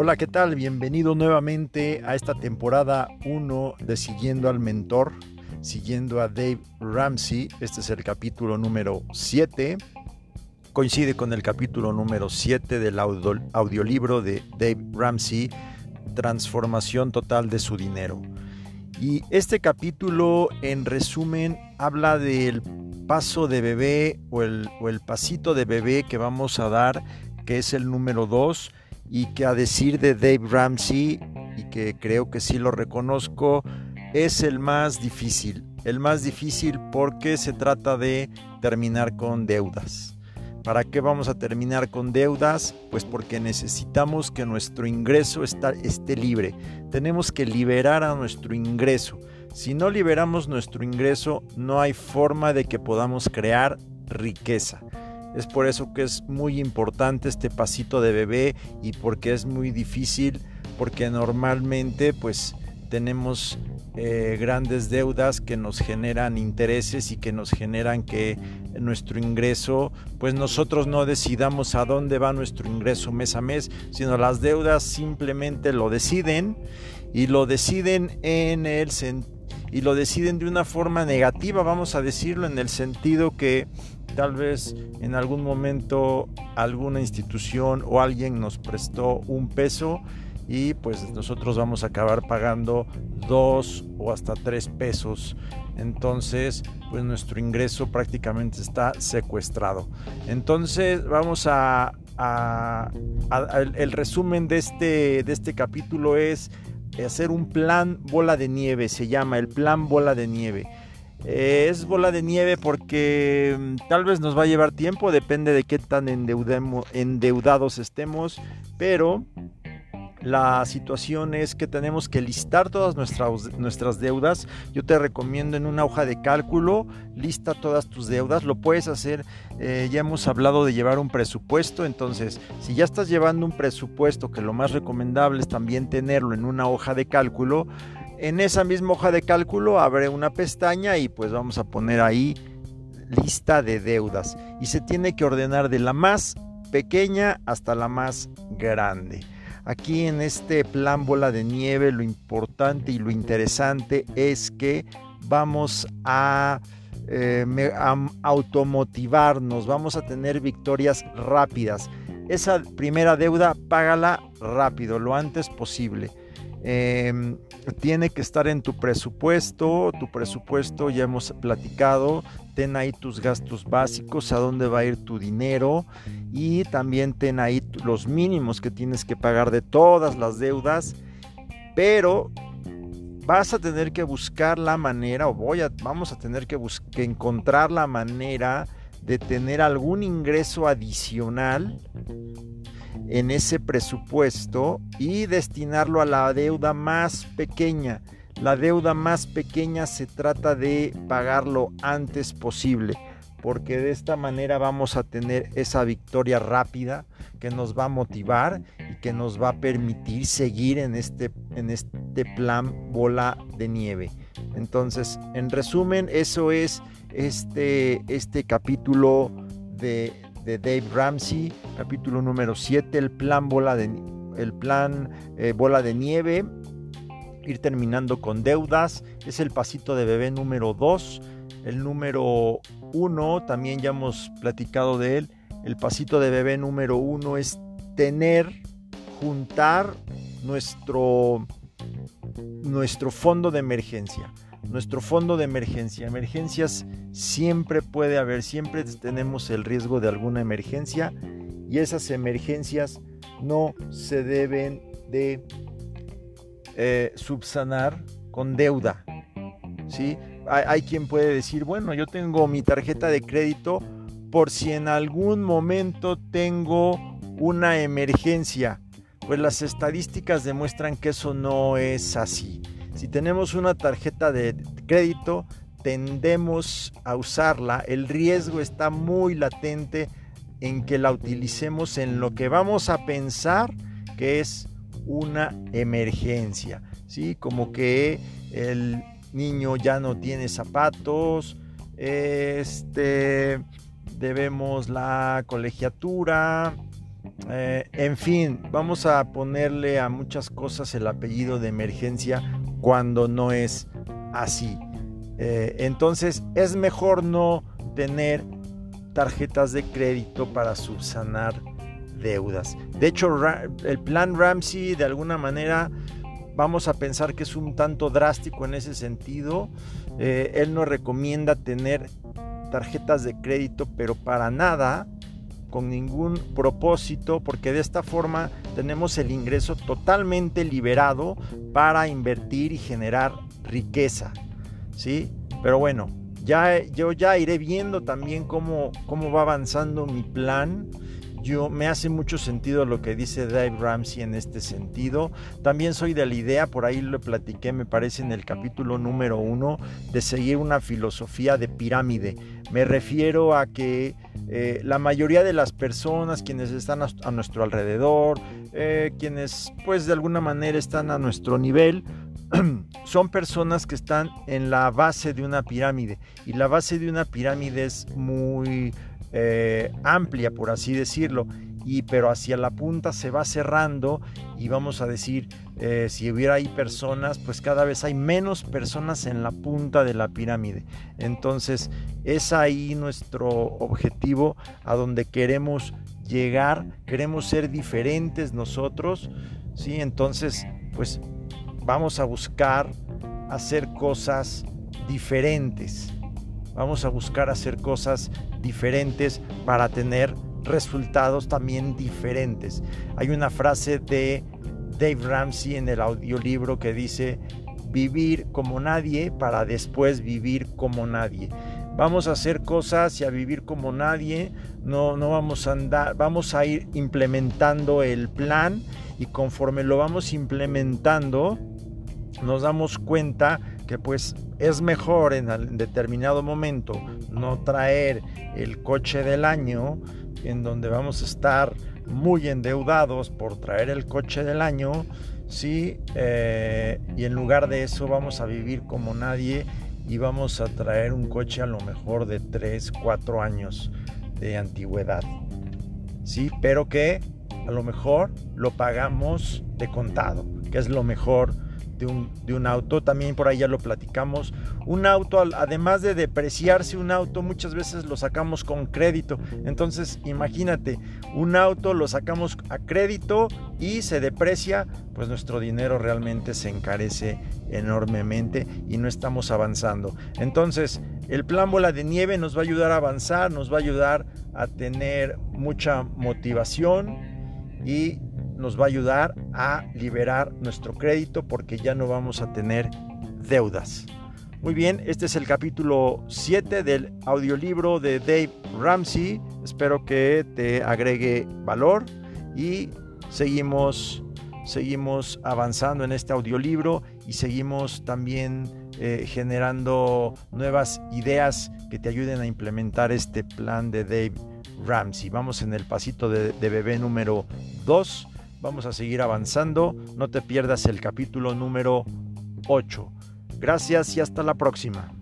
Hola, ¿qué tal? Bienvenido nuevamente a esta temporada 1 de Siguiendo al Mentor, siguiendo a Dave Ramsey. Este es el capítulo número 7. Coincide con el capítulo número 7 del audiolibro de Dave Ramsey, Transformación Total de su Dinero. Y este capítulo, en resumen, habla del paso de bebé o el, o el pasito de bebé que vamos a dar, que es el número 2 y que a decir de Dave Ramsey, y que creo que sí lo reconozco, es el más difícil. El más difícil porque se trata de terminar con deudas. ¿Para qué vamos a terminar con deudas? Pues porque necesitamos que nuestro ingreso esté libre. Tenemos que liberar a nuestro ingreso. Si no liberamos nuestro ingreso, no hay forma de que podamos crear riqueza. Es por eso que es muy importante este pasito de bebé y porque es muy difícil, porque normalmente pues tenemos eh, grandes deudas que nos generan intereses y que nos generan que nuestro ingreso, pues nosotros no decidamos a dónde va nuestro ingreso mes a mes, sino las deudas simplemente lo deciden y lo deciden en el y lo deciden de una forma negativa, vamos a decirlo, en el sentido que tal vez en algún momento alguna institución o alguien nos prestó un peso y pues nosotros vamos a acabar pagando dos o hasta tres pesos. Entonces, pues nuestro ingreso prácticamente está secuestrado. Entonces, vamos a, el, resumen de este, de este capítulo es hacer un plan bola de nieve, se llama el plan bola de nieve. Eh, es bola de nieve porque mm, tal vez nos va a llevar tiempo, depende de qué tan endeudados estemos, pero la situación es que tenemos que listar todas nuestras, nuestras deudas. Yo te recomiendo en una hoja de cálculo, lista todas tus deudas. Lo puedes hacer, eh, ya hemos hablado de llevar un presupuesto. Entonces, si ya estás llevando un presupuesto, que lo más recomendable es también tenerlo en una hoja de cálculo, en esa misma hoja de cálculo abre una pestaña y pues vamos a poner ahí lista de deudas. Y se tiene que ordenar de la más pequeña hasta la más grande. Aquí en este plan bola de nieve lo importante y lo interesante es que vamos a, eh, a automotivarnos, vamos a tener victorias rápidas. Esa primera deuda págala rápido, lo antes posible. Em, tiene que estar en tu presupuesto, tu presupuesto ya hemos platicado, ten ahí tus gastos básicos, a dónde va a ir tu dinero y también ten ahí los mínimos que tienes que pagar de todas las deudas, pero vas a tener que buscar la manera o voy a, vamos a tener que, que encontrar la manera de tener algún ingreso adicional en ese presupuesto y destinarlo a la deuda más pequeña. La deuda más pequeña se trata de pagarlo antes posible, porque de esta manera vamos a tener esa victoria rápida que nos va a motivar y que nos va a permitir seguir en este, en este plan bola de nieve. Entonces, en resumen, eso es este, este capítulo de, de Dave Ramsey, capítulo número 7, el plan bola de, el plan, eh, bola de nieve, ir terminando con deudas, es el pasito de bebé número 2, el número 1, también ya hemos platicado de él, el pasito de bebé número 1 es tener, juntar nuestro, nuestro fondo de emergencia nuestro fondo de emergencia. Emergencias siempre puede haber, siempre tenemos el riesgo de alguna emergencia y esas emergencias no se deben de eh, subsanar con deuda. ¿sí? Hay, hay quien puede decir, bueno, yo tengo mi tarjeta de crédito por si en algún momento tengo una emergencia. Pues las estadísticas demuestran que eso no es así. Si tenemos una tarjeta de crédito, tendemos a usarla. El riesgo está muy latente en que la utilicemos en lo que vamos a pensar que es una emergencia. ¿sí? Como que el niño ya no tiene zapatos, este, debemos la colegiatura, eh, en fin, vamos a ponerle a muchas cosas el apellido de emergencia cuando no es así. Eh, entonces es mejor no tener tarjetas de crédito para subsanar deudas. De hecho, el plan Ramsey de alguna manera vamos a pensar que es un tanto drástico en ese sentido. Eh, él nos recomienda tener tarjetas de crédito, pero para nada, con ningún propósito, porque de esta forma tenemos el ingreso totalmente liberado para invertir y generar riqueza. ¿Sí? Pero bueno, ya, yo ya iré viendo también cómo, cómo va avanzando mi plan yo me hace mucho sentido lo que dice Dave Ramsey en este sentido. También soy de la idea, por ahí lo platiqué, me parece, en el capítulo número uno, de seguir una filosofía de pirámide. Me refiero a que eh, la mayoría de las personas, quienes están a, nuestro alrededor, eh, quienes pues de alguna manera están a nuestro nivel, son personas que están en la base de una pirámide. Y la base de una pirámide es muy eh, amplia, por así decirlo, y pero hacia la punta se va cerrando y vamos a decir, eh, si hubiera ahí personas, pues cada vez hay menos personas en la punta de la pirámide. Entonces es ahí nuestro objetivo a donde queremos llegar, queremos ser diferentes nosotros, ¿sí? Entonces, pues vamos a buscar hacer cosas diferentes. Vamos a buscar hacer cosas diferentes para tener resultados también diferentes. Hay una frase de Dave Ramsey en el audiolibro que dice, vivir como nadie para después vivir como nadie. Vamos a hacer cosas y a vivir como nadie, no, no vamos a andar, vamos a ir implementando el plan y conforme lo vamos implementando, nos damos cuenta que pues es mejor en determinado momento no traer el coche del año en donde vamos a estar muy endeudados por traer el coche del año, ¿sí? Eh, y en lugar de eso vamos a vivir como nadie y vamos a traer un coche a lo mejor de 3, 4 años de antigüedad, ¿sí? Pero que a lo mejor lo pagamos de contado, que es lo mejor de un, auto. También por ahí ya lo platicamos. Un auto, además de depreciarse un auto, muchas veces lo sacamos con crédito. Entonces, imagínate, un auto lo sacamos a crédito y se deprecia, pues nuestro dinero realmente se encarece enormemente y no estamos avanzando. Entonces, el plan bola de nieve nos va a ayudar a avanzar, nos va a ayudar a tener mucha motivación y nos va a ayudar a liberar nuestro crédito porque ya no vamos a tener deudas. Muy bien, este es el capítulo 7 del audiolibro de Dave Ramsey. Espero que te agregue valor y seguimos, seguimos avanzando en este audiolibro y seguimos también eh, generando nuevas ideas que te ayuden a implementar este plan de Dave Ramsey. Vamos en el pasito de, de bebé número 2 Vamos a seguir avanzando. No te pierdas el capítulo número 8. Gracias y hasta la próxima.